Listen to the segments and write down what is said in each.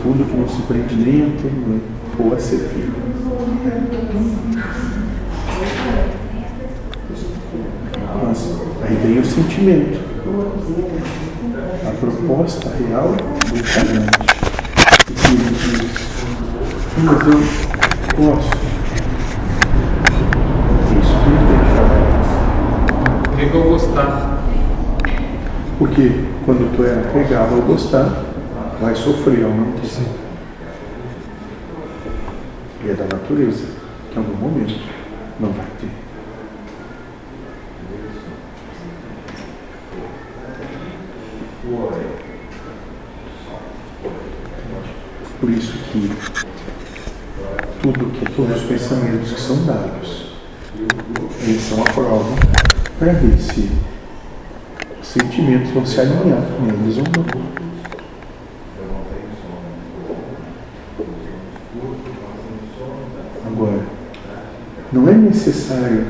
profundo que não se prende nem a temer ou a ser filho. Mas aí vem o sentimento. A proposta real do. Que diz, mas eu posso. Isso que tem que falar. Pega ou gostar. Porque quando tu é apegado ao gostar, vai sofrer ao não ter. Sim. E é da natureza, que em algum momento não vai ter. Por isso que tudo que todos os pensamentos que são dados, eles são a prova para ver se os sentimentos vão se alinhar com eles ou não. Não é necessário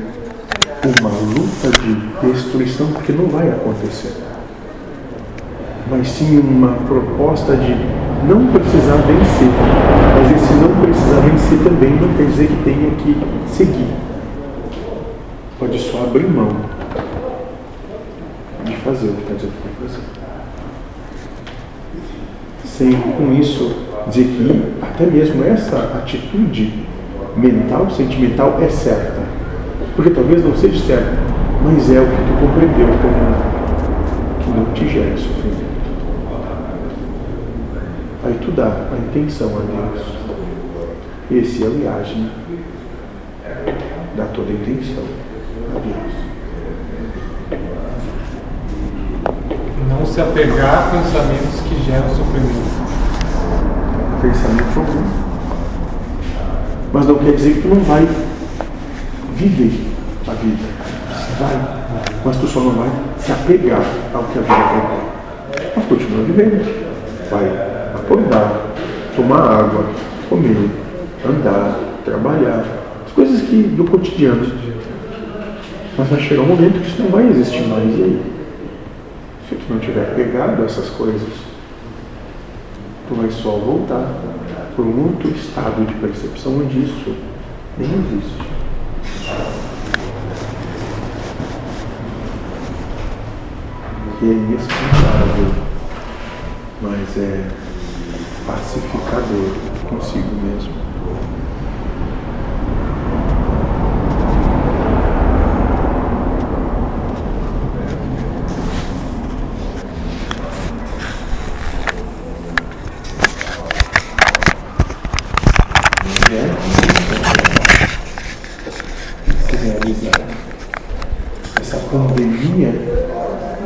uma luta de destruição, porque não vai acontecer. Mas sim uma proposta de não precisar vencer. Mas esse não precisar vencer também não quer dizer que tenha que seguir. Pode só abrir mão de fazer o que está dizendo vai fazer. Sem com isso dizer que até mesmo essa atitude mental, sentimental é certa. Porque talvez não seja certa, mas é o que tu compreendeu como que não te gera sofrimento. Aí tu dá a intenção a Deus. Esse é o viagem. Dá toda a intenção a Deus. Não se apegar a pensamentos que geram sofrimento. Pensamento algum. Mas não quer dizer que tu não vai viver a vida. Vai. Mas tu só não vai se apegar ao que a vida propõe. Mas continua vivendo. Vai acordar, tomar água, comer, andar, trabalhar. As coisas que do cotidiano. Mas vai chegar um momento que isso não vai existir mais. E aí? Se tu não tiver pegado a essas coisas, tu vai só voltar por um outro estado de percepção onde isso nem existe. Que é inexplicável, mas é pacificador consigo mesmo. Se realizar essa pandemia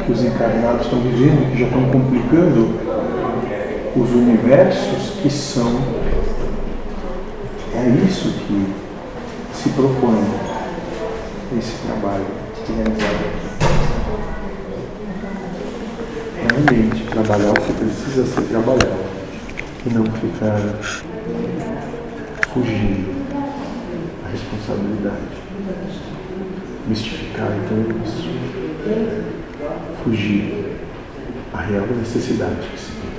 que os encarnados estão vivendo, que já estão complicando os universos que são. É isso que se propõe esse trabalho realizado aqui. Realmente trabalhar o que precisa ser trabalhado e não ficar fugindo da responsabilidade. Mistificar então isso. Fugir a real necessidade que se tem.